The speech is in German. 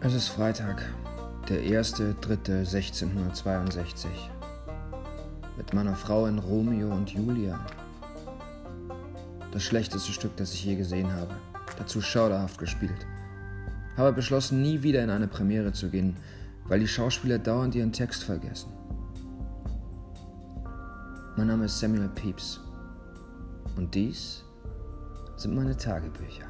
Es ist Freitag, der 1.3.1662. Mit meiner Frau in Romeo und Julia. Das schlechteste Stück, das ich je gesehen habe. Dazu schauderhaft gespielt. Habe beschlossen, nie wieder in eine Premiere zu gehen, weil die Schauspieler dauernd ihren Text vergessen. Mein Name ist Samuel Pepys. Und dies sind meine Tagebücher.